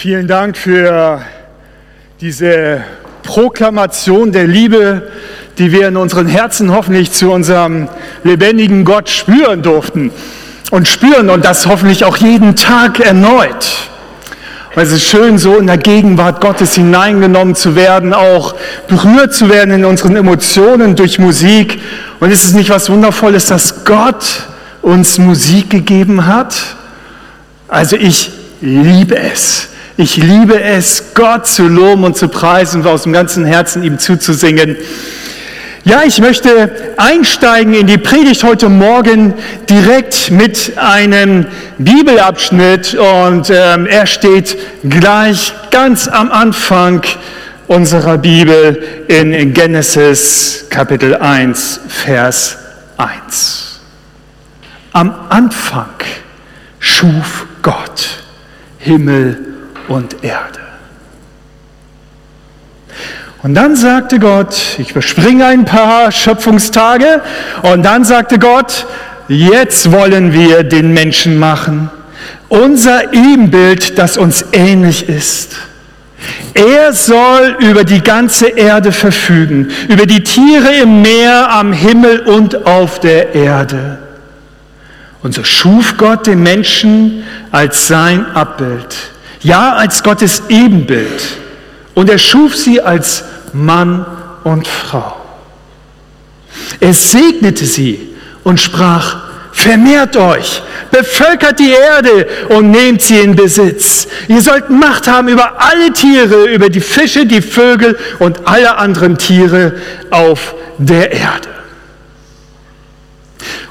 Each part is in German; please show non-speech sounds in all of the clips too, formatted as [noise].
Vielen Dank für diese Proklamation der Liebe, die wir in unseren Herzen hoffentlich zu unserem lebendigen Gott spüren durften und spüren und das hoffentlich auch jeden Tag erneut. Weil es ist schön, so in der Gegenwart Gottes hineingenommen zu werden, auch berührt zu werden in unseren Emotionen durch Musik. Und ist es nicht was Wundervolles, dass Gott uns Musik gegeben hat? Also ich liebe es. Ich liebe es, Gott zu loben und zu preisen und aus dem ganzen Herzen ihm zuzusingen. Ja, ich möchte einsteigen in die Predigt heute Morgen direkt mit einem Bibelabschnitt und ähm, er steht gleich ganz am Anfang unserer Bibel in Genesis Kapitel 1, Vers 1. Am Anfang schuf Gott Himmel und Erde. Und dann sagte Gott, ich überspringe ein paar Schöpfungstage, und dann sagte Gott, jetzt wollen wir den Menschen machen, unser Ebenbild, das uns ähnlich ist. Er soll über die ganze Erde verfügen, über die Tiere im Meer, am Himmel und auf der Erde. Und so schuf Gott den Menschen als sein Abbild ja als Gottes Ebenbild. Und er schuf sie als Mann und Frau. Er segnete sie und sprach, vermehrt euch, bevölkert die Erde und nehmt sie in Besitz. Ihr sollt Macht haben über alle Tiere, über die Fische, die Vögel und alle anderen Tiere auf der Erde.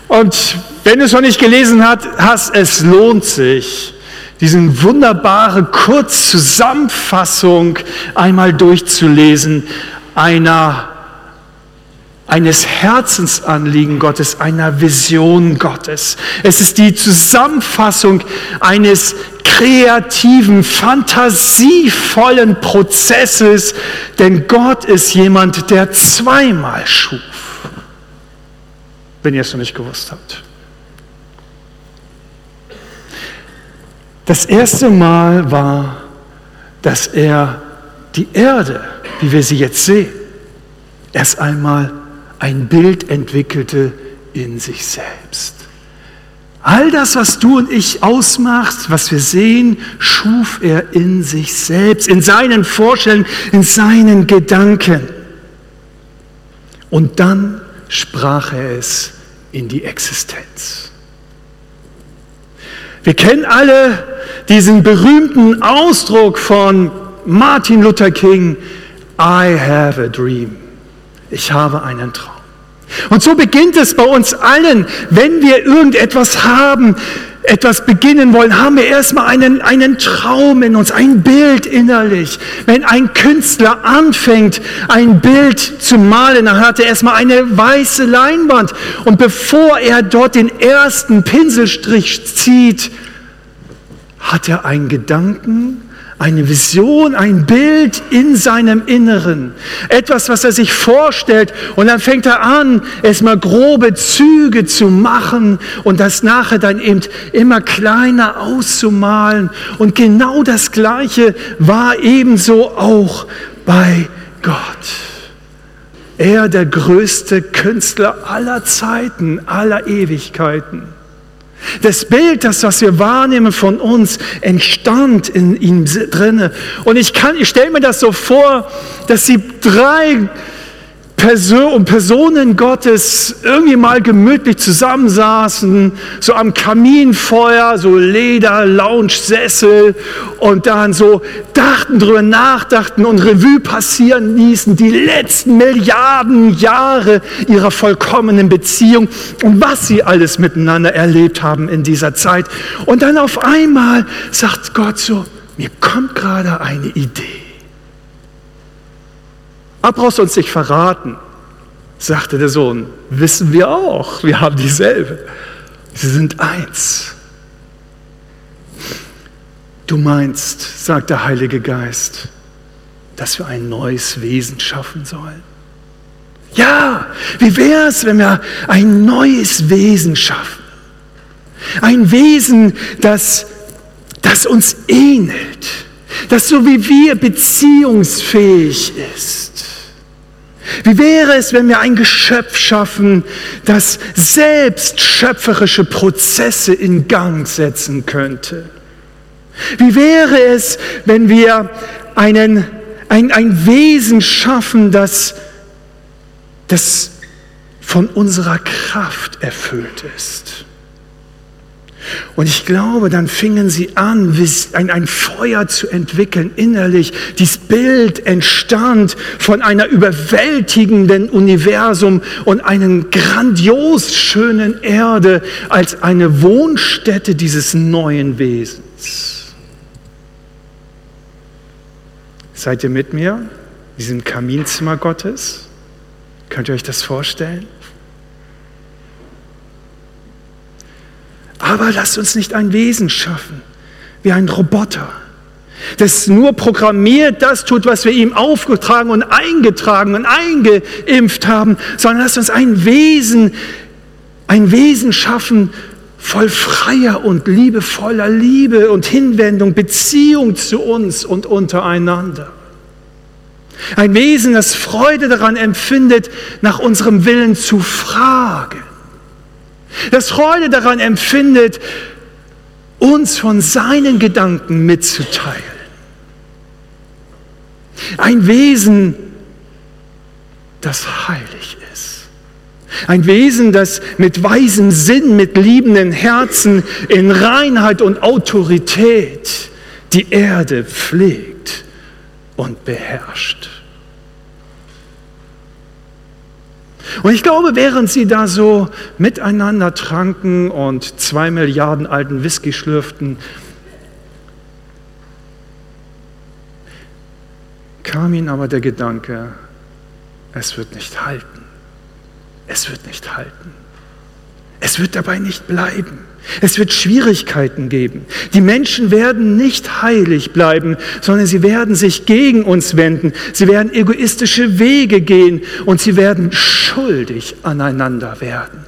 Und wenn du es noch nicht gelesen hast, es lohnt sich, diesen wunderbare Kurzzusammenfassung einmal durchzulesen, einer, eines Herzensanliegen Gottes, einer Vision Gottes. Es ist die Zusammenfassung eines kreativen, fantasievollen Prozesses, denn Gott ist jemand, der zweimal schuf, wenn ihr es noch nicht gewusst habt. Das erste Mal war, dass er die Erde, wie wir sie jetzt sehen, erst einmal ein Bild entwickelte in sich selbst. All das, was du und ich ausmacht, was wir sehen, schuf er in sich selbst, in seinen Vorstellungen, in seinen Gedanken. Und dann sprach er es in die Existenz. Wir kennen alle diesen berühmten Ausdruck von Martin Luther King, I have a dream. Ich habe einen Traum. Und so beginnt es bei uns allen, wenn wir irgendetwas haben, etwas beginnen wollen, haben wir erstmal einen, einen Traum in uns, ein Bild innerlich. Wenn ein Künstler anfängt, ein Bild zu malen, dann hat er erstmal eine weiße Leinwand. Und bevor er dort den ersten Pinselstrich zieht, hat er einen Gedanken, eine Vision, ein Bild in seinem Inneren. Etwas, was er sich vorstellt. Und dann fängt er an, erstmal grobe Züge zu machen und das nachher dann eben immer kleiner auszumalen. Und genau das Gleiche war ebenso auch bei Gott. Er, der größte Künstler aller Zeiten, aller Ewigkeiten. Das Bild, das, was wir wahrnehmen von uns, entstand in ihm drinne. Und ich kann, ich stelle mir das so vor, dass sie drei Person, Personen Gottes irgendwie mal gemütlich zusammensaßen, so am Kaminfeuer, so Leder, Lounge-Sessel und dann so dachten, drüber nachdachten und Revue passieren ließen, die letzten Milliarden Jahre ihrer vollkommenen Beziehung und was sie alles miteinander erlebt haben in dieser Zeit. Und dann auf einmal sagt Gott so, mir kommt gerade eine Idee. Aber brauchst nicht verraten, sagte der Sohn. Wissen wir auch, wir haben dieselbe. Sie sind eins. Du meinst, sagt der Heilige Geist, dass wir ein neues Wesen schaffen sollen? Ja, wie wäre es, wenn wir ein neues Wesen schaffen? Ein Wesen, das, das uns ähnelt das so wie wir beziehungsfähig ist. Wie wäre es, wenn wir ein Geschöpf schaffen, das selbst schöpferische Prozesse in Gang setzen könnte? Wie wäre es, wenn wir einen, ein, ein Wesen schaffen, das, das von unserer Kraft erfüllt ist? Und ich glaube, dann fingen sie an, ein, Feuer zu entwickeln innerlich. Dieses Bild entstand von einer überwältigenden Universum und einer grandios schönen Erde als eine Wohnstätte dieses neuen Wesens. Seid ihr mit mir? Diesem Kaminzimmer Gottes? Könnt ihr euch das vorstellen? Aber lasst uns nicht ein Wesen schaffen, wie ein Roboter, das nur programmiert das tut, was wir ihm aufgetragen und eingetragen und eingeimpft haben, sondern lasst uns ein Wesen, ein Wesen schaffen, voll freier und liebevoller Liebe und Hinwendung, Beziehung zu uns und untereinander. Ein Wesen, das Freude daran empfindet, nach unserem Willen zu fragen das Freude daran empfindet, uns von seinen Gedanken mitzuteilen. Ein Wesen, das heilig ist. Ein Wesen, das mit weisem Sinn, mit liebenden Herzen in Reinheit und Autorität die Erde pflegt und beherrscht. Und ich glaube, während sie da so miteinander tranken und zwei Milliarden alten Whisky schlürften, kam ihnen aber der Gedanke, es wird nicht halten. Es wird nicht halten. Es wird dabei nicht bleiben. Es wird Schwierigkeiten geben. Die Menschen werden nicht heilig bleiben, sondern sie werden sich gegen uns wenden. Sie werden egoistische Wege gehen und sie werden schuldig aneinander werden.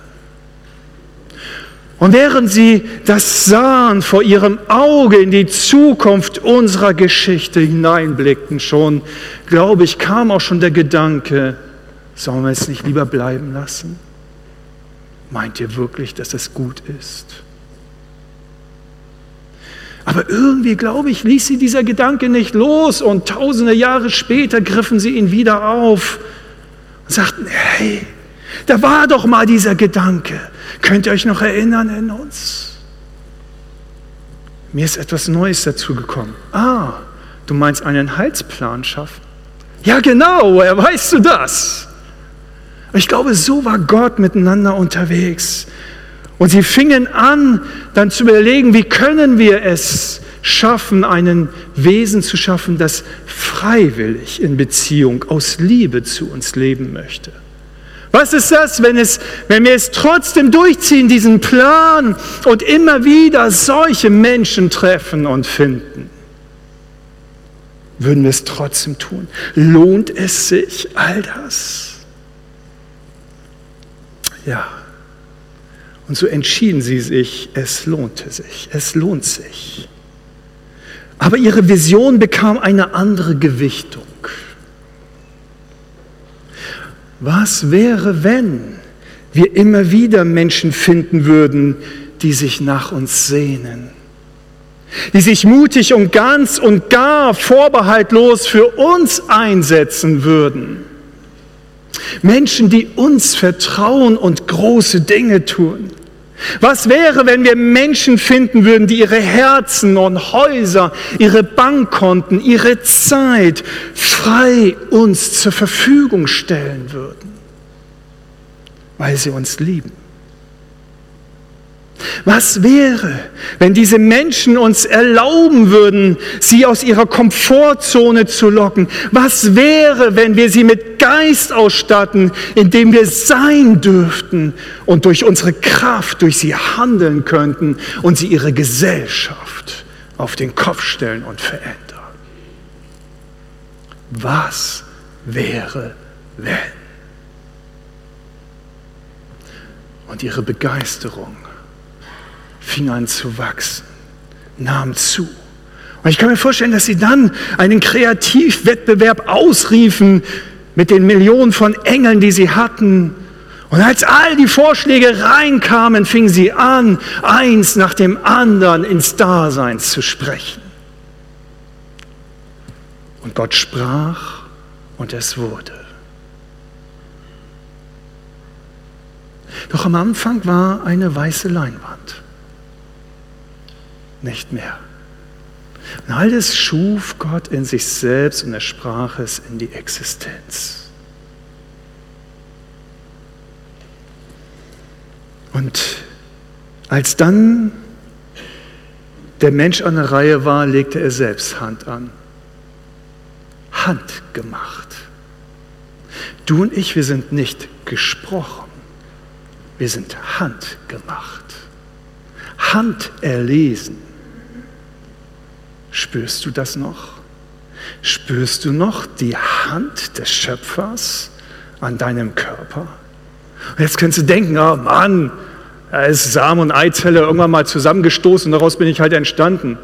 Und während sie das sahen, vor ihrem Auge in die Zukunft unserer Geschichte hineinblickten schon, glaube ich, kam auch schon der Gedanke, sollen wir es nicht lieber bleiben lassen? Meint ihr wirklich, dass es gut ist? Aber irgendwie, glaube ich, ließ sie dieser Gedanke nicht los und tausende Jahre später griffen sie ihn wieder auf und sagten, hey, da war doch mal dieser Gedanke. Könnt ihr euch noch erinnern in uns? Mir ist etwas Neues dazu gekommen. Ah, du meinst einen Heilsplan schaffen? Ja, genau, woher weißt du das? Ich glaube, so war Gott miteinander unterwegs. Und sie fingen an, dann zu überlegen, wie können wir es schaffen, einen Wesen zu schaffen, das freiwillig in Beziehung aus Liebe zu uns leben möchte. Was ist das, wenn, es, wenn wir es trotzdem durchziehen, diesen Plan und immer wieder solche Menschen treffen und finden? Würden wir es trotzdem tun? Lohnt es sich, all das? Ja. Und so entschieden sie sich, es lohnte sich, es lohnt sich. Aber ihre Vision bekam eine andere Gewichtung. Was wäre, wenn wir immer wieder Menschen finden würden, die sich nach uns sehnen, die sich mutig und ganz und gar vorbehaltlos für uns einsetzen würden? Menschen, die uns vertrauen und große Dinge tun. Was wäre, wenn wir Menschen finden würden, die ihre Herzen und Häuser, ihre Bankkonten, ihre Zeit frei uns zur Verfügung stellen würden, weil sie uns lieben? Was wäre, wenn diese Menschen uns erlauben würden, sie aus ihrer Komfortzone zu locken? Was wäre, wenn wir sie mit Geist ausstatten, indem wir sein dürften und durch unsere Kraft durch sie handeln könnten und sie ihre Gesellschaft auf den Kopf stellen und verändern? Was wäre, wenn? Und ihre Begeisterung fing an zu wachsen, nahm zu. Und ich kann mir vorstellen, dass sie dann einen Kreativwettbewerb ausriefen mit den Millionen von Engeln, die sie hatten. Und als all die Vorschläge reinkamen, fingen sie an, eins nach dem anderen ins Dasein zu sprechen. Und Gott sprach und es wurde. Doch am Anfang war eine weiße Leinwand. Nicht mehr. Und all das schuf Gott in sich selbst und er sprach es in die Existenz. Und als dann der Mensch an der Reihe war, legte er selbst Hand an. Handgemacht. Du und ich, wir sind nicht gesprochen, wir sind handgemacht, handerlesen. Spürst du das noch? Spürst du noch die Hand des Schöpfers an deinem Körper? Und jetzt könntest du denken, oh Mann, da ist Samen und Eizelle irgendwann mal zusammengestoßen und daraus bin ich halt entstanden.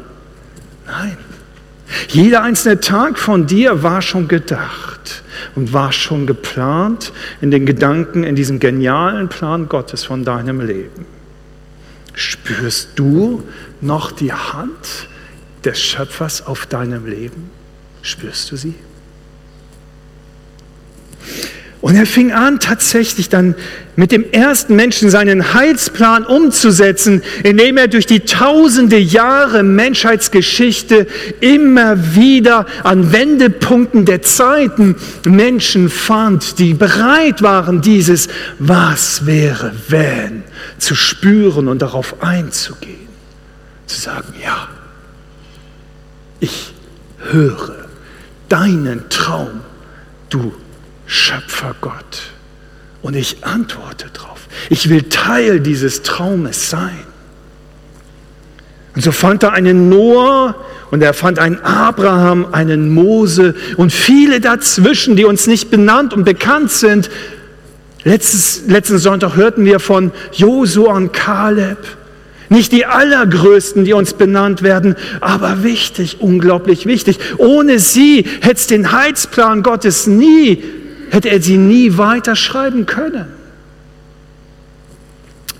Nein. Jeder einzelne Tag von dir war schon gedacht und war schon geplant in den Gedanken, in diesem genialen Plan Gottes von deinem Leben. Spürst du noch die Hand des Schöpfers auf deinem Leben? Spürst du sie? Und er fing an, tatsächlich dann mit dem ersten Menschen seinen Heilsplan umzusetzen, indem er durch die tausende Jahre Menschheitsgeschichte immer wieder an Wendepunkten der Zeiten Menschen fand, die bereit waren, dieses Was wäre, wenn zu spüren und darauf einzugehen. Zu sagen, ja, ich höre deinen Traum, du Schöpfer Gott. Und ich antworte darauf. Ich will Teil dieses Traumes sein. Und so fand er einen Noah und er fand einen Abraham, einen Mose und viele dazwischen, die uns nicht benannt und bekannt sind. Letztes, letzten Sonntag hörten wir von Josua und Kaleb. Nicht die allergrößten, die uns benannt werden, aber wichtig, unglaublich wichtig. Ohne sie hätte es den Heilsplan Gottes nie hätte er sie nie weiterschreiben können.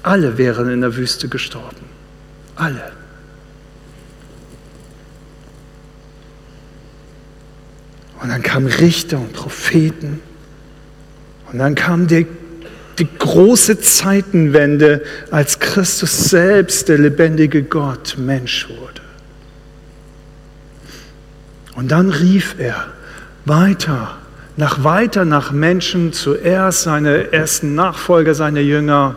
Alle wären in der Wüste gestorben. Alle. Und dann kamen Richter und Propheten. Und dann kam die, die große Zeitenwende, als Christus selbst, der lebendige Gott, Mensch wurde. Und dann rief er weiter nach weiter nach Menschen, zuerst seine ersten Nachfolger, seine Jünger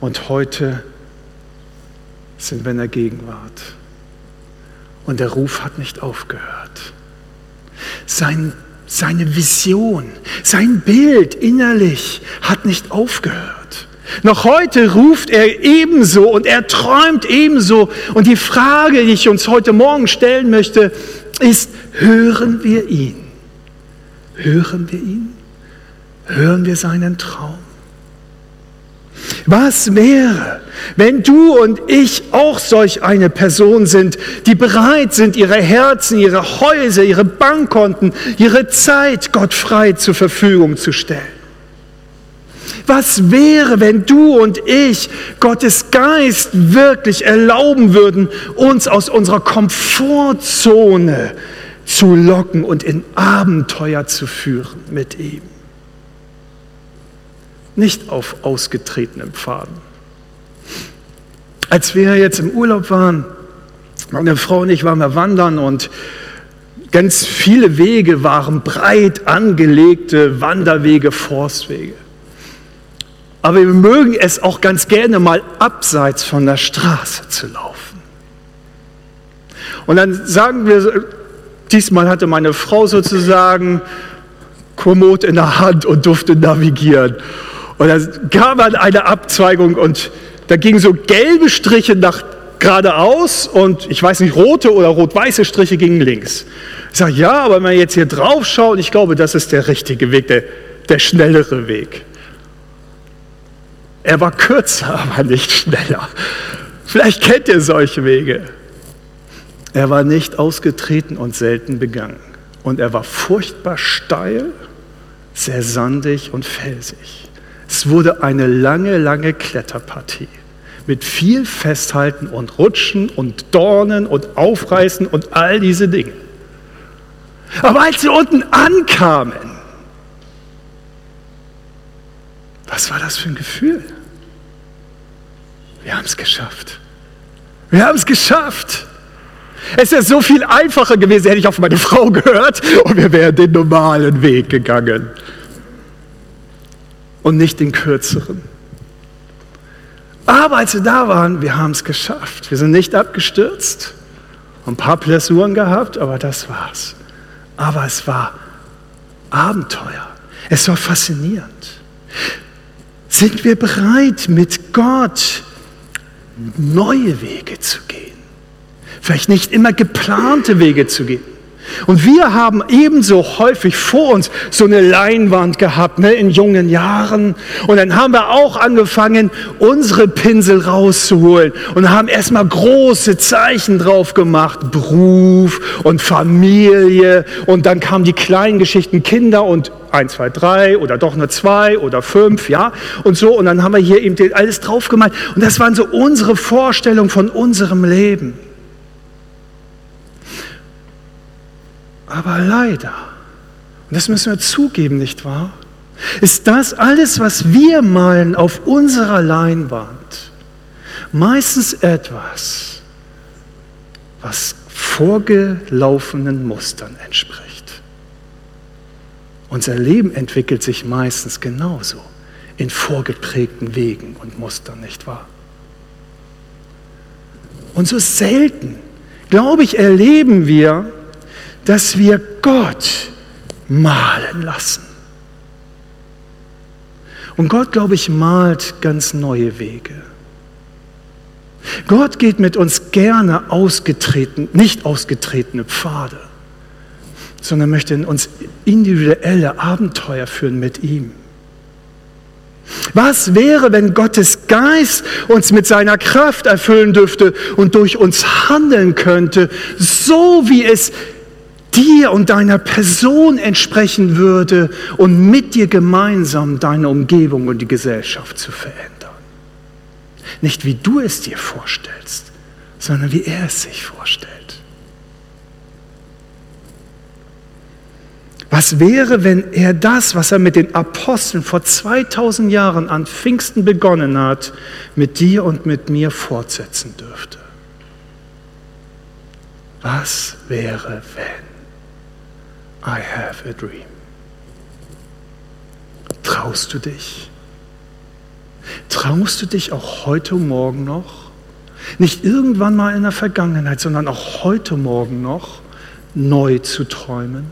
und heute sind wir in der Gegenwart. Und der Ruf hat nicht aufgehört. Sein, seine Vision, sein Bild innerlich hat nicht aufgehört. Noch heute ruft er ebenso und er träumt ebenso. Und die Frage, die ich uns heute Morgen stellen möchte, ist, hören wir ihn? Hören wir ihn? Hören wir seinen Traum? Was wäre, wenn du und ich auch solch eine Person sind, die bereit sind, ihre Herzen, ihre Häuser, ihre Bankkonten, ihre Zeit Gott frei zur Verfügung zu stellen? Was wäre, wenn du und ich Gottes Geist wirklich erlauben würden, uns aus unserer Komfortzone zu locken und in Abenteuer zu führen mit ihm. Nicht auf ausgetretenem Pfaden. Als wir jetzt im Urlaub waren, meine Frau und ich waren wir wandern und ganz viele Wege waren breit angelegte Wanderwege, Forstwege. Aber wir mögen es auch ganz gerne mal abseits von der Straße zu laufen. Und dann sagen wir, Diesmal hatte meine Frau sozusagen Komoot in der Hand und durfte navigieren. Und da gab man eine Abzweigung und da gingen so gelbe Striche nach geradeaus und ich weiß nicht, rote oder rot-weiße Striche gingen links. Ich sage, ja, aber wenn man jetzt hier drauf schaut, ich glaube, das ist der richtige Weg, der, der schnellere Weg. Er war kürzer, [laughs] aber nicht schneller. Vielleicht kennt ihr solche Wege. Er war nicht ausgetreten und selten begangen. Und er war furchtbar steil, sehr sandig und felsig. Es wurde eine lange, lange Kletterpartie mit viel Festhalten und Rutschen und Dornen und Aufreißen und all diese Dinge. Aber als sie unten ankamen, was war das für ein Gefühl? Wir haben es geschafft. Wir haben es geschafft. Es wäre so viel einfacher gewesen, hätte ich auf meine Frau gehört und wir wären den normalen Weg gegangen und nicht den kürzeren. Aber als wir da waren, wir haben es geschafft. Wir sind nicht abgestürzt, ein paar Blessuren gehabt, aber das war's. Aber es war Abenteuer. Es war faszinierend. Sind wir bereit, mit Gott neue Wege zu gehen? Vielleicht nicht immer geplante Wege zu gehen. Und wir haben ebenso häufig vor uns so eine Leinwand gehabt, ne, in jungen Jahren. Und dann haben wir auch angefangen, unsere Pinsel rauszuholen und haben erstmal große Zeichen drauf gemacht. Beruf und Familie. Und dann kamen die kleinen Geschichten Kinder und eins, zwei, drei oder doch nur zwei oder fünf, ja. Und so. Und dann haben wir hier eben alles drauf gemalt. Und das waren so unsere Vorstellungen von unserem Leben. Aber leider, und das müssen wir zugeben, nicht wahr? Ist das alles, was wir malen auf unserer Leinwand, meistens etwas, was vorgelaufenen Mustern entspricht. Unser Leben entwickelt sich meistens genauso in vorgeprägten Wegen und Mustern, nicht wahr? Und so selten, glaube ich, erleben wir, dass wir Gott malen lassen. Und Gott, glaube ich, malt ganz neue Wege. Gott geht mit uns gerne ausgetreten, nicht ausgetretene Pfade, sondern möchte in uns individuelle Abenteuer führen mit ihm. Was wäre, wenn Gottes Geist uns mit seiner Kraft erfüllen dürfte und durch uns handeln könnte, so wie es dir und deiner Person entsprechen würde und mit dir gemeinsam deine Umgebung und die Gesellschaft zu verändern. Nicht wie du es dir vorstellst, sondern wie er es sich vorstellt. Was wäre, wenn er das, was er mit den Aposteln vor 2000 Jahren an Pfingsten begonnen hat, mit dir und mit mir fortsetzen dürfte? Was wäre, wenn? I have a dream. Traust du dich? Traust du dich auch heute Morgen noch? Nicht irgendwann mal in der Vergangenheit, sondern auch heute Morgen noch neu zu träumen?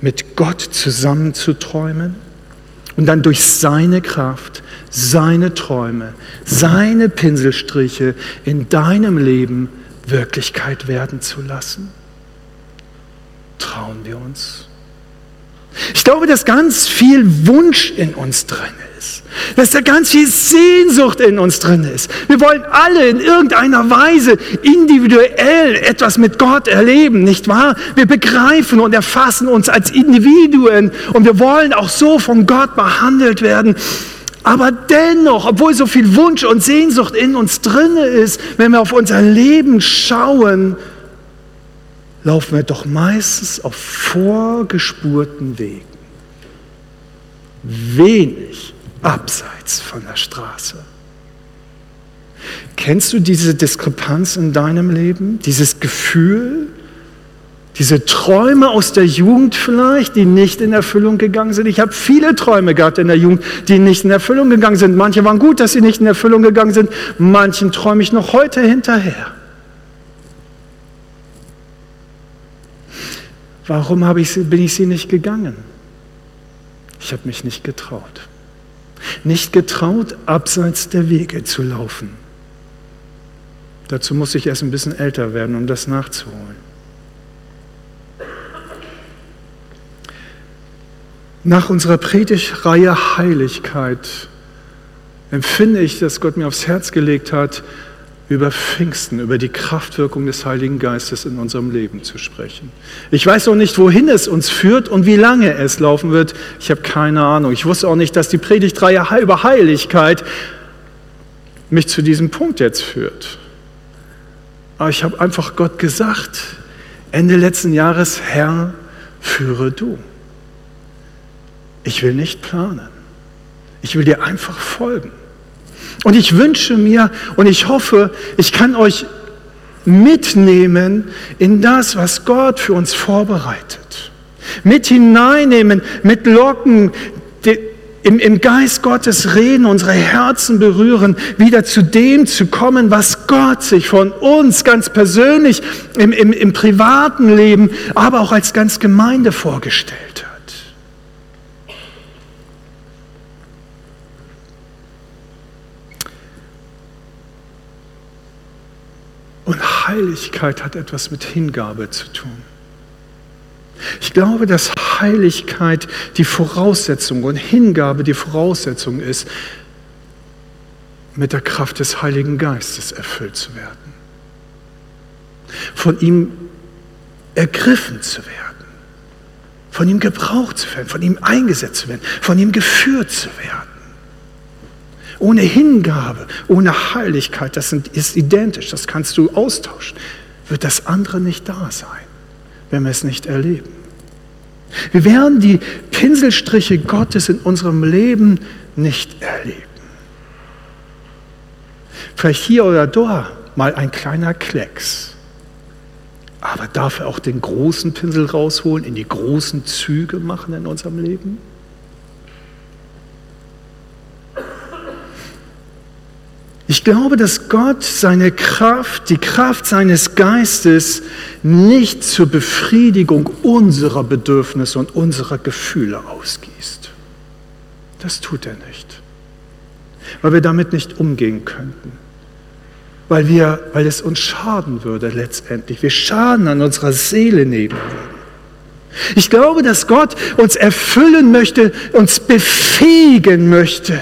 Mit Gott zusammen zu träumen? Und dann durch seine Kraft, seine Träume, seine Pinselstriche in deinem Leben Wirklichkeit werden zu lassen? Trauen wir uns? Ich glaube, dass ganz viel Wunsch in uns drin ist. Dass da ganz viel Sehnsucht in uns drin ist. Wir wollen alle in irgendeiner Weise individuell etwas mit Gott erleben, nicht wahr? Wir begreifen und erfassen uns als Individuen und wir wollen auch so von Gott behandelt werden. Aber dennoch, obwohl so viel Wunsch und Sehnsucht in uns drin ist, wenn wir auf unser Leben schauen, laufen wir doch meistens auf vorgespurten Wegen. Wenig abseits von der Straße. Kennst du diese Diskrepanz in deinem Leben? Dieses Gefühl? Diese Träume aus der Jugend vielleicht, die nicht in Erfüllung gegangen sind. Ich habe viele Träume gehabt in der Jugend, die nicht in Erfüllung gegangen sind. Manche waren gut, dass sie nicht in Erfüllung gegangen sind. Manchen träume ich noch heute hinterher. Warum ich sie, bin ich sie nicht gegangen? Ich habe mich nicht getraut. Nicht getraut, abseits der Wege zu laufen. Dazu muss ich erst ein bisschen älter werden, um das nachzuholen. Nach unserer Predigtreihe Heiligkeit empfinde ich, dass Gott mir aufs Herz gelegt hat, über Pfingsten, über die Kraftwirkung des Heiligen Geistes in unserem Leben zu sprechen. Ich weiß noch nicht, wohin es uns führt und wie lange es laufen wird. Ich habe keine Ahnung. Ich wusste auch nicht, dass die Predigtreihe über Heiligkeit mich zu diesem Punkt jetzt führt. Aber ich habe einfach Gott gesagt, Ende letzten Jahres, Herr, führe du. Ich will nicht planen. Ich will dir einfach folgen. Und ich wünsche mir und ich hoffe, ich kann euch mitnehmen in das, was Gott für uns vorbereitet. Mit hineinnehmen, mit Locken, im, im Geist Gottes reden, unsere Herzen berühren, wieder zu dem zu kommen, was Gott sich von uns ganz persönlich im, im, im privaten Leben, aber auch als ganz Gemeinde vorgestellt hat. Und Heiligkeit hat etwas mit Hingabe zu tun. Ich glaube, dass Heiligkeit die Voraussetzung und Hingabe die Voraussetzung ist, mit der Kraft des Heiligen Geistes erfüllt zu werden. Von ihm ergriffen zu werden. Von ihm gebraucht zu werden. Von ihm eingesetzt zu werden. Von ihm geführt zu werden. Ohne Hingabe, ohne Heiligkeit, das ist identisch, das kannst du austauschen, wird das andere nicht da sein, wenn wir es nicht erleben. Wir werden die Pinselstriche Gottes in unserem Leben nicht erleben. Vielleicht hier oder da mal ein kleiner Klecks, aber darf er auch den großen Pinsel rausholen, in die großen Züge machen in unserem Leben? Ich glaube, dass Gott seine Kraft, die Kraft seines Geistes nicht zur Befriedigung unserer Bedürfnisse und unserer Gefühle ausgießt. Das tut er nicht, weil wir damit nicht umgehen könnten, weil, wir, weil es uns schaden würde letztendlich. Wir Schaden an unserer Seele nehmen würden. Ich glaube, dass Gott uns erfüllen möchte, uns befähigen möchte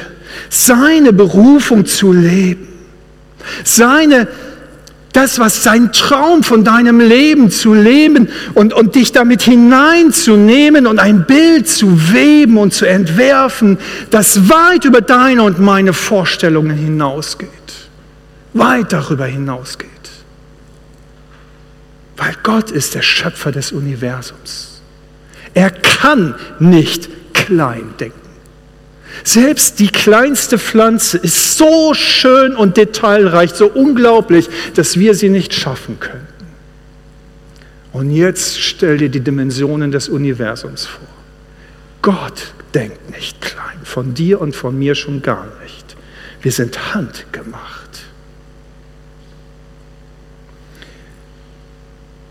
seine Berufung zu leben, seine, das, was sein Traum von deinem Leben zu leben und, und dich damit hineinzunehmen und ein Bild zu weben und zu entwerfen, das weit über deine und meine Vorstellungen hinausgeht, weit darüber hinausgeht. Weil Gott ist der Schöpfer des Universums. Er kann nicht klein denken. Selbst die kleinste Pflanze ist so schön und detailreich, so unglaublich, dass wir sie nicht schaffen könnten. Und jetzt stell dir die Dimensionen des Universums vor. Gott denkt nicht klein, von dir und von mir schon gar nicht. Wir sind handgemacht.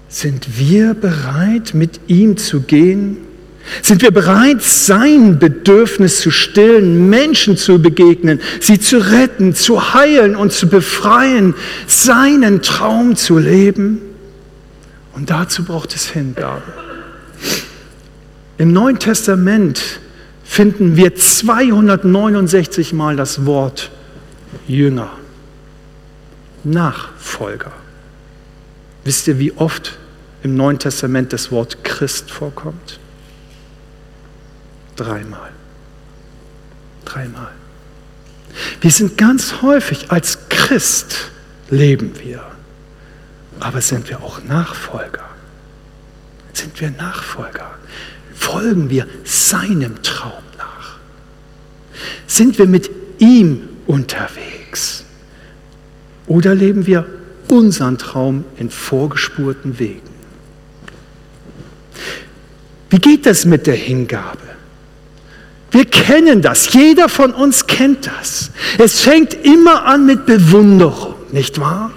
Sind wir bereit, mit ihm zu gehen? Sind wir bereit, sein Bedürfnis zu stillen, Menschen zu begegnen, sie zu retten, zu heilen und zu befreien, seinen Traum zu leben? Und dazu braucht es Hingabe. Im Neuen Testament finden wir 269 Mal das Wort Jünger, Nachfolger. Wisst ihr, wie oft im Neuen Testament das Wort Christ vorkommt? Dreimal. Dreimal. Wir sind ganz häufig als Christ leben wir. Aber sind wir auch Nachfolger? Sind wir Nachfolger? Folgen wir seinem Traum nach? Sind wir mit ihm unterwegs? Oder leben wir unseren Traum in vorgespurten Wegen? Wie geht das mit der Hingabe? Wir kennen das, jeder von uns kennt das. Es fängt immer an mit Bewunderung, nicht wahr?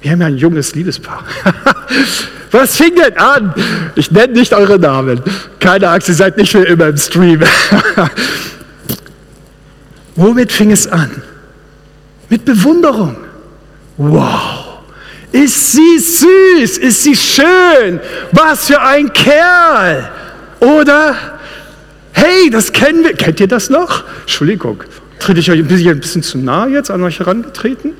Wir haben ja ein junges Liebespaar. [laughs] Was fing denn an? Ich nenne nicht eure Namen. Keine Angst, ihr seid nicht für immer im Stream. [laughs] Womit fing es an? Mit Bewunderung. Wow. Ist sie süß? Ist sie schön? Was für ein Kerl? Oder Hey, das kennen wir. Kennt ihr das noch? Entschuldigung, trete ich euch ein bisschen, ein bisschen zu nah jetzt an euch herangetreten?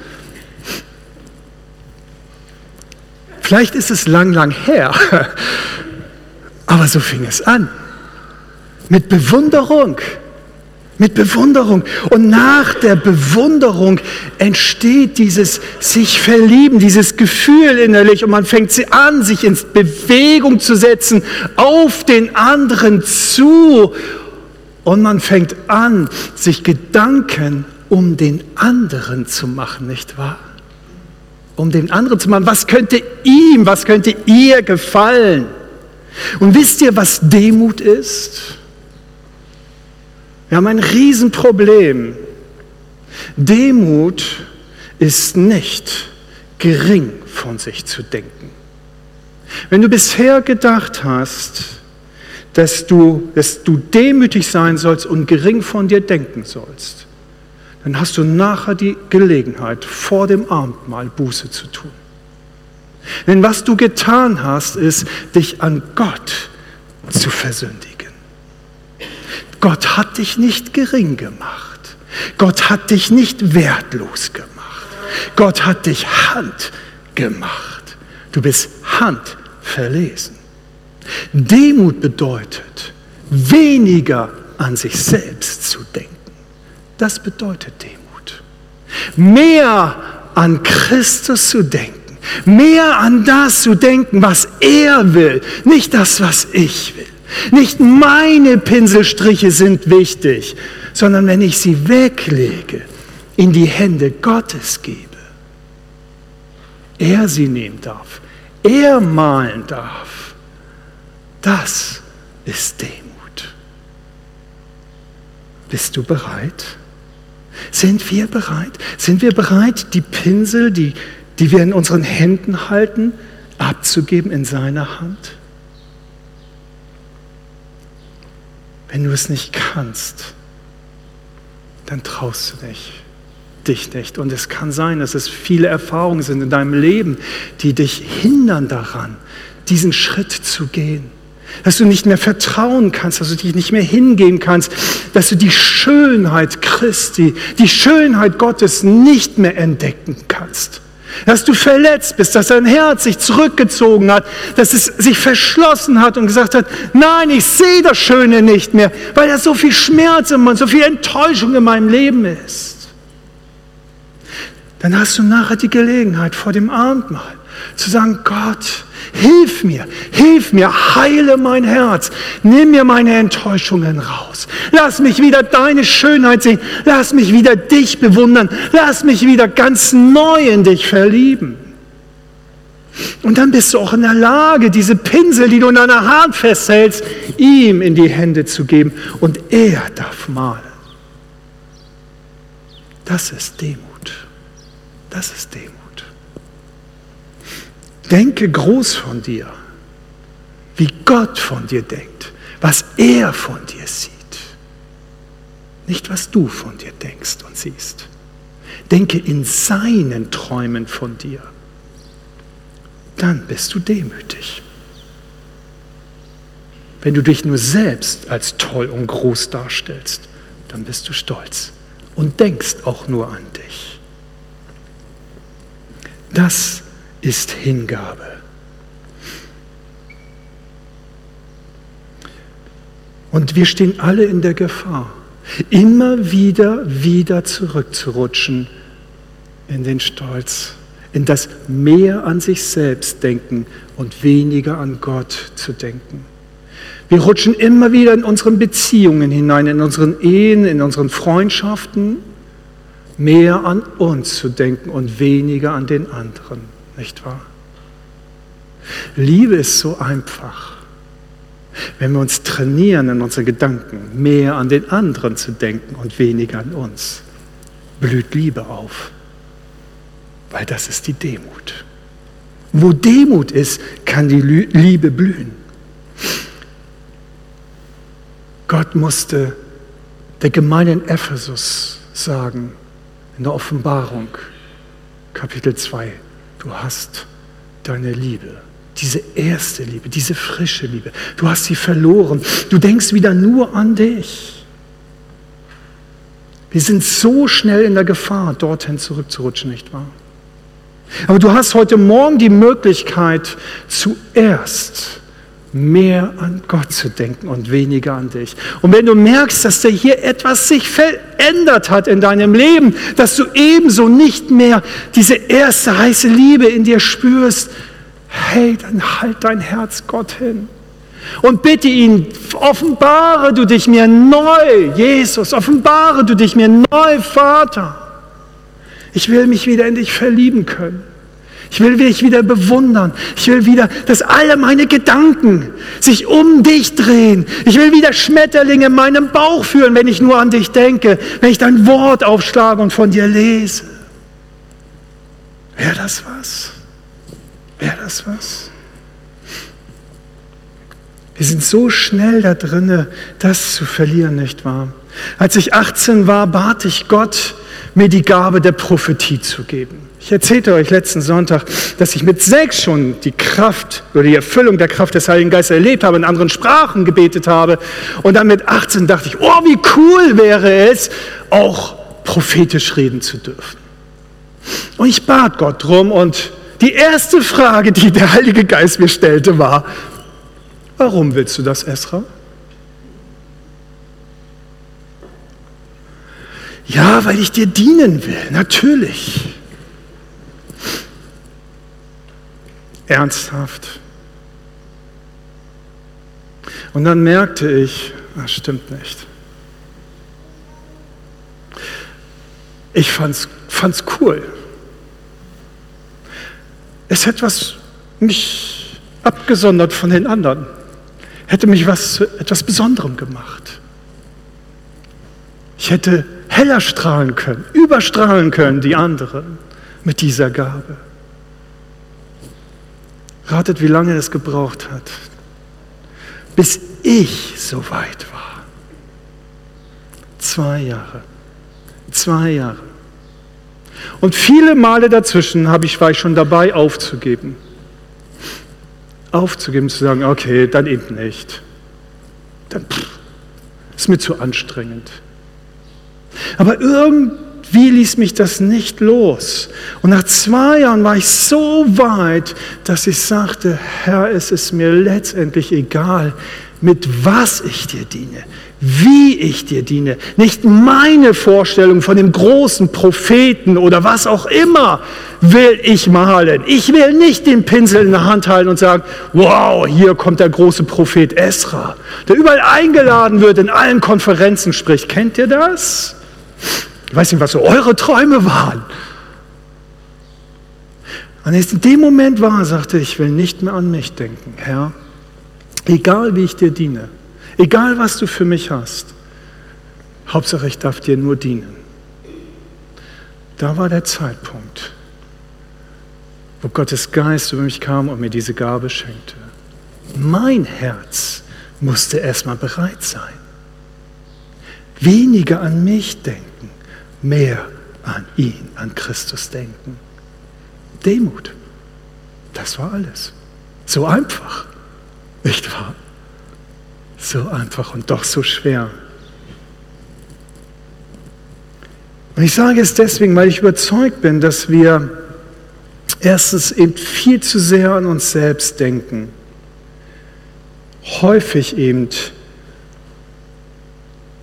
Vielleicht ist es lang, lang her, [laughs] aber so fing es an. Mit Bewunderung, mit Bewunderung. Und nach der Bewunderung entsteht dieses sich verlieben, dieses Gefühl innerlich und man fängt sie an, sich in Bewegung zu setzen, auf den anderen zu. Und man fängt an, sich Gedanken um den anderen zu machen, nicht wahr? Um den anderen zu machen. Was könnte ihm, was könnte ihr gefallen? Und wisst ihr, was Demut ist? Wir haben ein Riesenproblem. Demut ist nicht gering von sich zu denken. Wenn du bisher gedacht hast, dass du, dass du demütig sein sollst und gering von dir denken sollst, dann hast du nachher die Gelegenheit, vor dem Abendmahl Buße zu tun. Denn was du getan hast, ist, dich an Gott zu versündigen. Gott hat dich nicht gering gemacht. Gott hat dich nicht wertlos gemacht. Gott hat dich Hand gemacht. Du bist handverlesen. Demut bedeutet, weniger an sich selbst zu denken. Das bedeutet Demut. Mehr an Christus zu denken. Mehr an das zu denken, was er will, nicht das, was ich will. Nicht meine Pinselstriche sind wichtig, sondern wenn ich sie weglege, in die Hände Gottes gebe, er sie nehmen darf, er malen darf, das ist Demut. Bist du bereit? Sind wir bereit? Sind wir bereit, die Pinsel, die, die wir in unseren Händen halten, abzugeben in seiner Hand? Wenn du es nicht kannst, dann traust du dich, dich nicht. Und es kann sein, dass es viele Erfahrungen sind in deinem Leben, die dich hindern daran, diesen Schritt zu gehen. Dass du nicht mehr vertrauen kannst, dass du dich nicht mehr hingehen kannst, dass du die Schönheit Christi, die Schönheit Gottes nicht mehr entdecken kannst dass du verletzt bist, dass dein Herz sich zurückgezogen hat, dass es sich verschlossen hat und gesagt hat, nein, ich sehe das Schöne nicht mehr, weil da so viel Schmerz und so viel Enttäuschung in meinem Leben ist. Dann hast du nachher die Gelegenheit vor dem Abendmahl zu sagen, Gott, Hilf mir, hilf mir, heile mein Herz. Nimm mir meine Enttäuschungen raus. Lass mich wieder deine Schönheit sehen. Lass mich wieder dich bewundern. Lass mich wieder ganz neu in dich verlieben. Und dann bist du auch in der Lage, diese Pinsel, die du in deiner Hand festhältst, ihm in die Hände zu geben. Und er darf malen. Das ist Demut. Das ist Demut. Denke groß von dir, wie Gott von dir denkt, was er von dir sieht. Nicht, was du von dir denkst und siehst. Denke in seinen Träumen von dir. Dann bist du demütig. Wenn du dich nur selbst als toll und groß darstellst, dann bist du stolz und denkst auch nur an dich. Das ist Hingabe. Und wir stehen alle in der Gefahr, immer wieder, wieder zurückzurutschen in den Stolz, in das mehr an sich selbst denken und weniger an Gott zu denken. Wir rutschen immer wieder in unseren Beziehungen hinein, in unseren Ehen, in unseren Freundschaften, mehr an uns zu denken und weniger an den anderen nicht wahr? Liebe ist so einfach. Wenn wir uns trainieren in unseren Gedanken, mehr an den anderen zu denken und weniger an uns, blüht Liebe auf. Weil das ist die Demut. Wo Demut ist, kann die Liebe blühen. Gott musste der Gemeinde in Ephesus sagen, in der Offenbarung, Kapitel 2, du hast deine Liebe, diese erste Liebe, diese frische Liebe. Du hast sie verloren. Du denkst wieder nur an dich. Wir sind so schnell in der Gefahr, dorthin zurückzurutschen, nicht wahr? Aber du hast heute Morgen die Möglichkeit, zuerst mehr an Gott zu denken und weniger an dich. Und wenn du merkst, dass da hier etwas sich verändert hat in deinem Leben, dass du ebenso nicht mehr diese erste heiße Liebe in dir spürst, hey, dann halt dein Herz Gott hin. Und bitte ihn, offenbare du dich mir neu, Jesus, offenbare du dich mir neu, Vater. Ich will mich wieder in dich verlieben können. Ich will dich wieder bewundern. Ich will wieder, dass alle meine Gedanken sich um dich drehen. Ich will wieder Schmetterlinge in meinem Bauch führen, wenn ich nur an dich denke, wenn ich dein Wort aufschlage und von dir lese. Wäre das was? Wäre das was? Wir sind so schnell da drinne, das zu verlieren, nicht wahr? Als ich 18 war, bat ich Gott, mir die Gabe der Prophetie zu geben. Ich erzählte euch letzten Sonntag, dass ich mit sechs schon die Kraft oder die Erfüllung der Kraft des Heiligen Geistes erlebt habe, in anderen Sprachen gebetet habe. Und dann mit 18 dachte ich, oh, wie cool wäre es, auch prophetisch reden zu dürfen. Und ich bat Gott drum und die erste Frage, die der Heilige Geist mir stellte, war, warum willst du das, Esra? Ja, weil ich dir dienen will, natürlich. Ernsthaft. Und dann merkte ich, das stimmt nicht. Ich fand's, fand's cool. Es hätte was mich abgesondert von den anderen, hätte mich was zu etwas Besonderem gemacht. Ich hätte heller strahlen können, überstrahlen können die anderen mit dieser Gabe. Ratet, wie lange es gebraucht hat, bis ich so weit war. Zwei Jahre. Zwei Jahre. Und viele Male dazwischen habe ich, war ich schon dabei, aufzugeben. Aufzugeben, zu sagen, okay, dann eben nicht. Dann pff, ist mir zu anstrengend. Aber irgendwie ließ mich das nicht los. Und nach zwei Jahren war ich so weit, dass ich sagte, Herr, es ist mir letztendlich egal, mit was ich dir diene, wie ich dir diene. Nicht meine Vorstellung von dem großen Propheten oder was auch immer will ich malen. Ich will nicht den Pinsel in der Hand halten und sagen, wow, hier kommt der große Prophet Esra, der überall eingeladen wird, in allen Konferenzen spricht. Kennt ihr das? Ich weiß nicht, was so eure Träume waren. Und in dem Moment war, sagte ich, will nicht mehr an mich denken, Herr. Egal wie ich dir diene, egal was du für mich hast, Hauptsache ich darf dir nur dienen. Da war der Zeitpunkt, wo Gottes Geist über mich kam und mir diese Gabe schenkte. Mein Herz musste erstmal bereit sein weniger an mich denken, mehr an ihn, an Christus denken. Demut. Das war alles. So einfach, nicht wahr? So einfach und doch so schwer. Und ich sage es deswegen, weil ich überzeugt bin, dass wir erstens eben viel zu sehr an uns selbst denken, häufig eben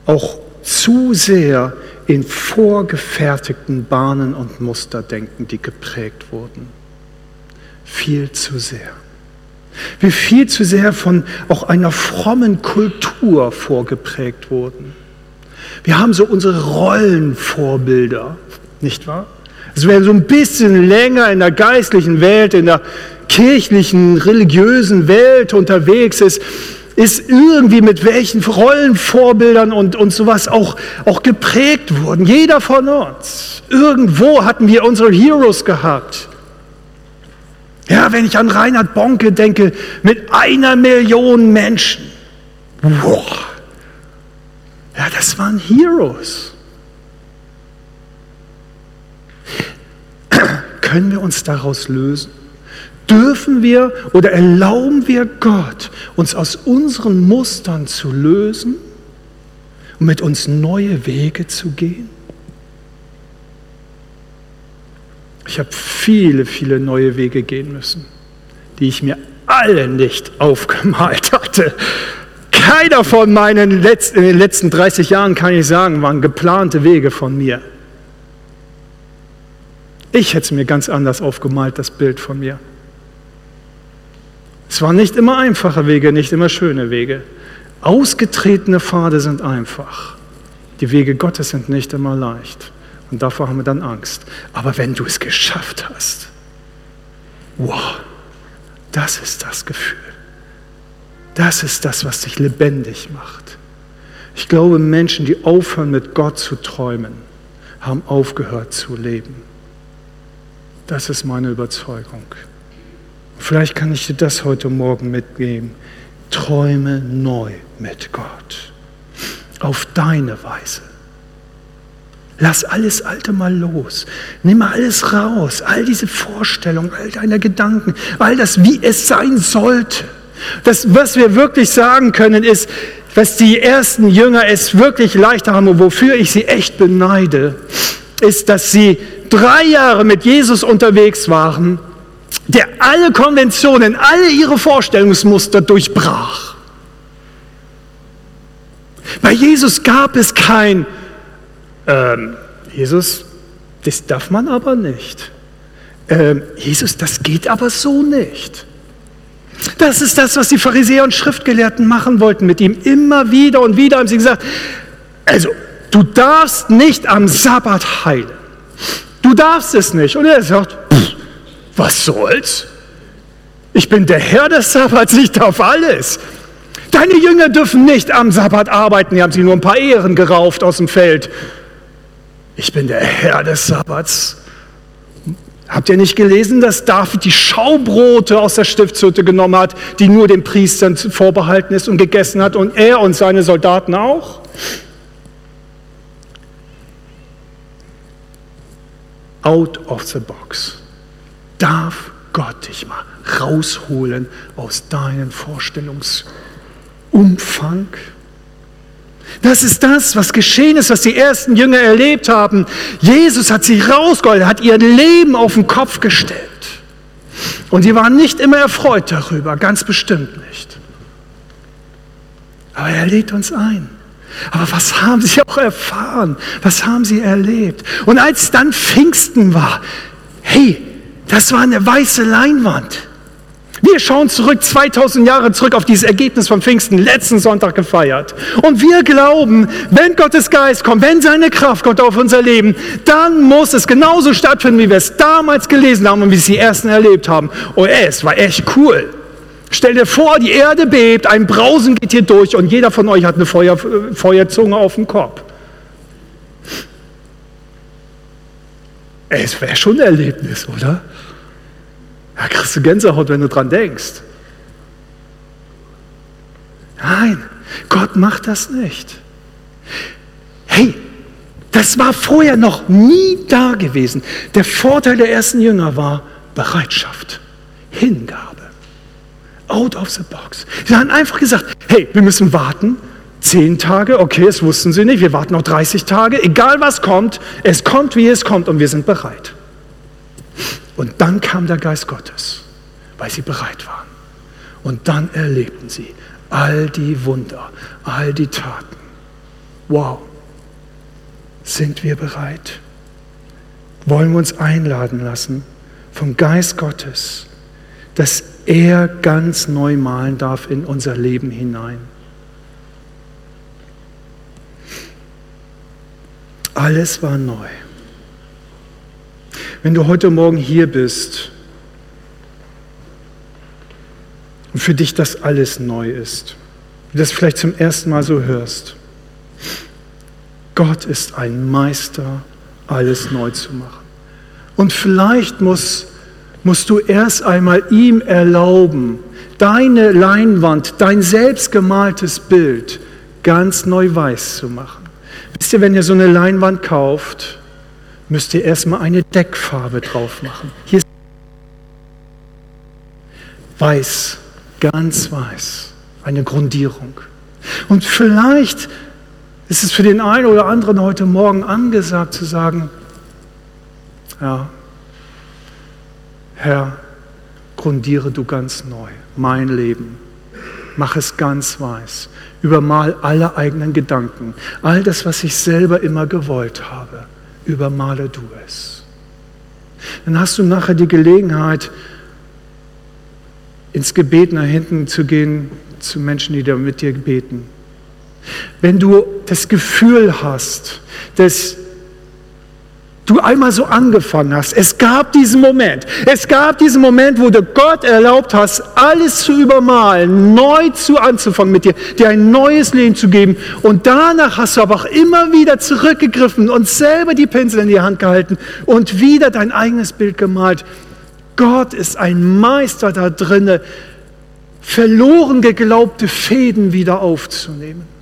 auch zu sehr in vorgefertigten Bahnen und Muster denken, die geprägt wurden. Viel zu sehr. Wir viel zu sehr von auch einer frommen Kultur vorgeprägt wurden. Wir haben so unsere Rollenvorbilder, nicht wahr? Also wer so ein bisschen länger in der geistlichen Welt, in der kirchlichen, religiösen Welt unterwegs ist, ist irgendwie mit welchen Rollenvorbildern und, und sowas auch, auch geprägt worden. Jeder von uns. Irgendwo hatten wir unsere Heroes gehabt. Ja, wenn ich an Reinhard Bonke denke, mit einer Million Menschen. Boah. Ja, das waren Heroes. Können wir uns daraus lösen? Dürfen wir oder erlauben wir Gott, uns aus unseren Mustern zu lösen und mit uns neue Wege zu gehen? Ich habe viele, viele neue Wege gehen müssen, die ich mir alle nicht aufgemalt hatte. Keiner von meinen letzten, in den letzten 30 Jahren, kann ich sagen, waren geplante Wege von mir. Ich hätte es mir ganz anders aufgemalt, das Bild von mir. Es waren nicht immer einfache Wege, nicht immer schöne Wege. Ausgetretene Pfade sind einfach. Die Wege Gottes sind nicht immer leicht. Und davor haben wir dann Angst. Aber wenn du es geschafft hast, wow, das ist das Gefühl. Das ist das, was dich lebendig macht. Ich glaube, Menschen, die aufhören, mit Gott zu träumen, haben aufgehört zu leben. Das ist meine Überzeugung. Vielleicht kann ich dir das heute Morgen mitgeben. Träume neu mit Gott. Auf deine Weise. Lass alles Alte mal los. Nimm mal alles raus. All diese Vorstellungen, all deine Gedanken, all das, wie es sein sollte. Das, was wir wirklich sagen können, ist, was die ersten Jünger es wirklich leichter haben und wofür ich sie echt beneide, ist, dass sie drei Jahre mit Jesus unterwegs waren der alle Konventionen, alle ihre Vorstellungsmuster durchbrach. Bei Jesus gab es kein, ähm, Jesus, das darf man aber nicht. Ähm, Jesus, das geht aber so nicht. Das ist das, was die Pharisäer und Schriftgelehrten machen wollten mit ihm. Immer wieder und wieder haben sie gesagt, also du darfst nicht am Sabbat heilen. Du darfst es nicht. Und er sagt, was soll's? Ich bin der Herr des Sabbats, ich darf alles. Deine Jünger dürfen nicht am Sabbat arbeiten, die haben sich nur ein paar Ehren gerauft aus dem Feld. Ich bin der Herr des Sabbats. Habt ihr nicht gelesen, dass David die Schaubrote aus der Stiftshütte genommen hat, die nur den Priestern vorbehalten ist und gegessen hat und er und seine Soldaten auch? Out of the box darf Gott dich mal rausholen aus deinem Vorstellungsumfang. Das ist das, was geschehen ist, was die ersten Jünger erlebt haben. Jesus hat sie rausgeholt, hat ihr Leben auf den Kopf gestellt. Und sie waren nicht immer erfreut darüber, ganz bestimmt nicht. Aber er lädt uns ein. Aber was haben sie auch erfahren? Was haben sie erlebt? Und als dann Pfingsten war, hey, das war eine weiße Leinwand. Wir schauen zurück, 2000 Jahre zurück auf dieses Ergebnis vom Pfingsten, letzten Sonntag gefeiert. Und wir glauben, wenn Gottes Geist kommt, wenn seine Kraft kommt auf unser Leben, dann muss es genauso stattfinden, wie wir es damals gelesen haben und wie es die Ersten erlebt haben. Oh, es war echt cool. Stell dir vor, die Erde bebt, ein Brausen geht hier durch und jeder von euch hat eine Feuer, Feuerzunge auf dem Kopf. Es wäre schon ein Erlebnis, oder? Da kriegst du Gänsehaut, wenn du dran denkst. Nein, Gott macht das nicht. Hey, das war vorher noch nie da gewesen. Der Vorteil der ersten Jünger war Bereitschaft, Hingabe. Out of the box. Sie haben einfach gesagt, hey, wir müssen warten. Zehn Tage, okay, das wussten sie nicht. Wir warten noch 30 Tage. Egal was kommt, es kommt, wie es kommt und wir sind bereit. Und dann kam der Geist Gottes, weil sie bereit waren. Und dann erlebten sie all die Wunder, all die Taten. Wow. Sind wir bereit? Wollen wir uns einladen lassen vom Geist Gottes, dass er ganz neu malen darf in unser Leben hinein? Alles war neu. Wenn du heute Morgen hier bist und für dich das alles neu ist, du das vielleicht zum ersten Mal so hörst, Gott ist ein Meister, alles neu zu machen. Und vielleicht muss, musst du erst einmal ihm erlauben, deine Leinwand, dein selbstgemaltes Bild ganz neu weiß zu machen. Wisst ihr, wenn ihr so eine Leinwand kauft, müsst ihr erstmal eine Deckfarbe drauf machen. Hier ist weiß, ganz weiß, eine Grundierung. Und vielleicht ist es für den einen oder anderen heute Morgen angesagt zu sagen, ja, Herr, grundiere du ganz neu mein Leben. Mach es ganz weiß. Übermal alle eigenen Gedanken. All das, was ich selber immer gewollt habe. Übermale du es. Dann hast du nachher die Gelegenheit, ins Gebet nach hinten zu gehen zu Menschen, die da mit dir beten. Wenn du das Gefühl hast, dass du einmal so angefangen hast. Es gab diesen Moment. Es gab diesen Moment, wo du Gott erlaubt hast, alles zu übermalen, neu zu anzufangen mit dir, dir ein neues Leben zu geben. Und danach hast du aber auch immer wieder zurückgegriffen und selber die Pinsel in die Hand gehalten und wieder dein eigenes Bild gemalt. Gott ist ein Meister da drinne, verloren geglaubte Fäden wieder aufzunehmen.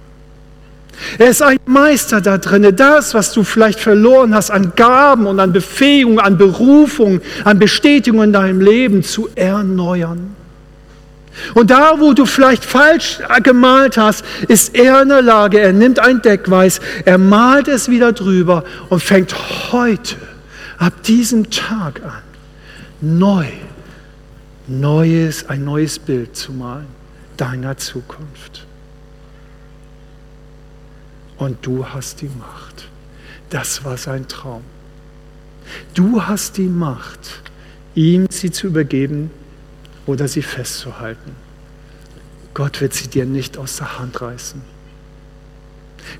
Er ist ein Meister da drin, das, was du vielleicht verloren hast an Gaben und an Befähigung, an Berufung, an Bestätigung in deinem Leben zu erneuern. Und da, wo du vielleicht falsch gemalt hast, ist er in der Lage, er nimmt ein Deckweiß, er malt es wieder drüber und fängt heute, ab diesem Tag an, neu, neues, ein neues Bild zu malen deiner Zukunft und du hast die Macht. Das war sein Traum. Du hast die Macht, ihm sie zu übergeben oder sie festzuhalten. Gott wird sie dir nicht aus der Hand reißen.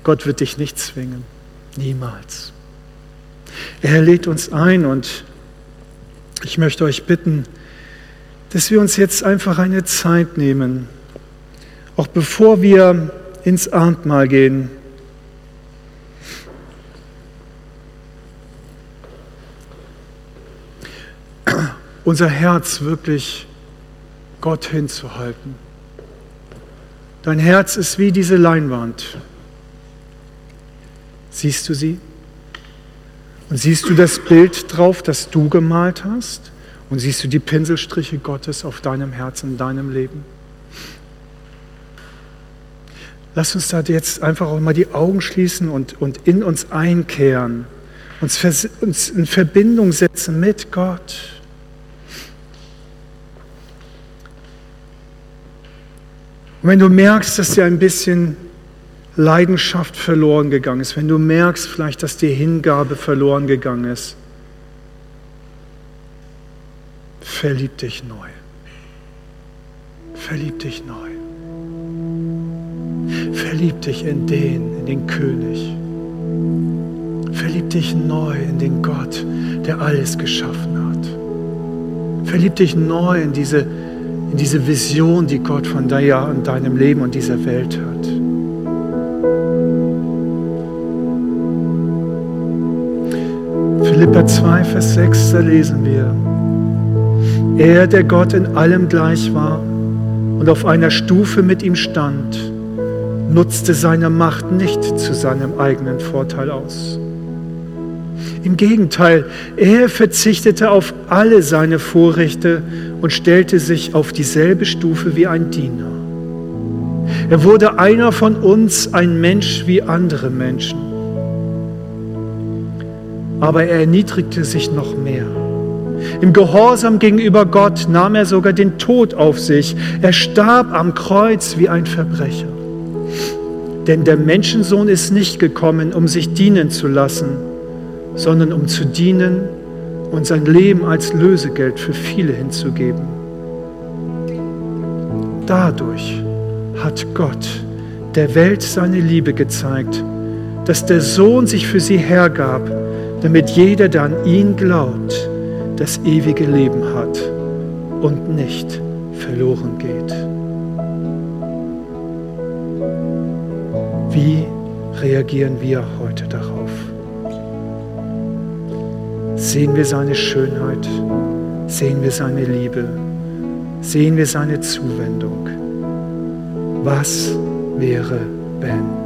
Gott wird dich nicht zwingen. Niemals. Er lädt uns ein und ich möchte euch bitten, dass wir uns jetzt einfach eine Zeit nehmen, auch bevor wir ins Abendmahl gehen, unser Herz wirklich Gott hinzuhalten. Dein Herz ist wie diese Leinwand. Siehst du sie? Und siehst du das Bild drauf, das du gemalt hast? Und siehst du die Pinselstriche Gottes auf deinem Herzen, in deinem Leben? Lass uns da jetzt einfach auch mal die Augen schließen und, und in uns einkehren, uns, uns in Verbindung setzen mit Gott. Und wenn du merkst, dass dir ein bisschen Leidenschaft verloren gegangen ist, wenn du merkst vielleicht, dass die Hingabe verloren gegangen ist, verlieb dich neu. Verlieb dich neu. Verlieb dich in den, in den König. Verlieb dich neu in den Gott, der alles geschaffen hat. Verlieb dich neu in diese in diese Vision, die Gott von dir und deinem Leben und dieser Welt hat. Philippa 2, Vers 6, da lesen wir, er, der Gott in allem gleich war und auf einer Stufe mit ihm stand, nutzte seine Macht nicht zu seinem eigenen Vorteil aus. Im Gegenteil, er verzichtete auf alle seine Vorrechte und stellte sich auf dieselbe Stufe wie ein Diener. Er wurde einer von uns, ein Mensch wie andere Menschen. Aber er erniedrigte sich noch mehr. Im Gehorsam gegenüber Gott nahm er sogar den Tod auf sich. Er starb am Kreuz wie ein Verbrecher. Denn der Menschensohn ist nicht gekommen, um sich dienen zu lassen, sondern um zu dienen und sein Leben als Lösegeld für viele hinzugeben. Dadurch hat Gott der Welt seine Liebe gezeigt, dass der Sohn sich für sie hergab, damit jeder, der an ihn glaubt, das ewige Leben hat und nicht verloren geht. Wie reagieren wir heute darauf? Sehen wir seine Schönheit, sehen wir seine Liebe, sehen wir seine Zuwendung. Was wäre, wenn?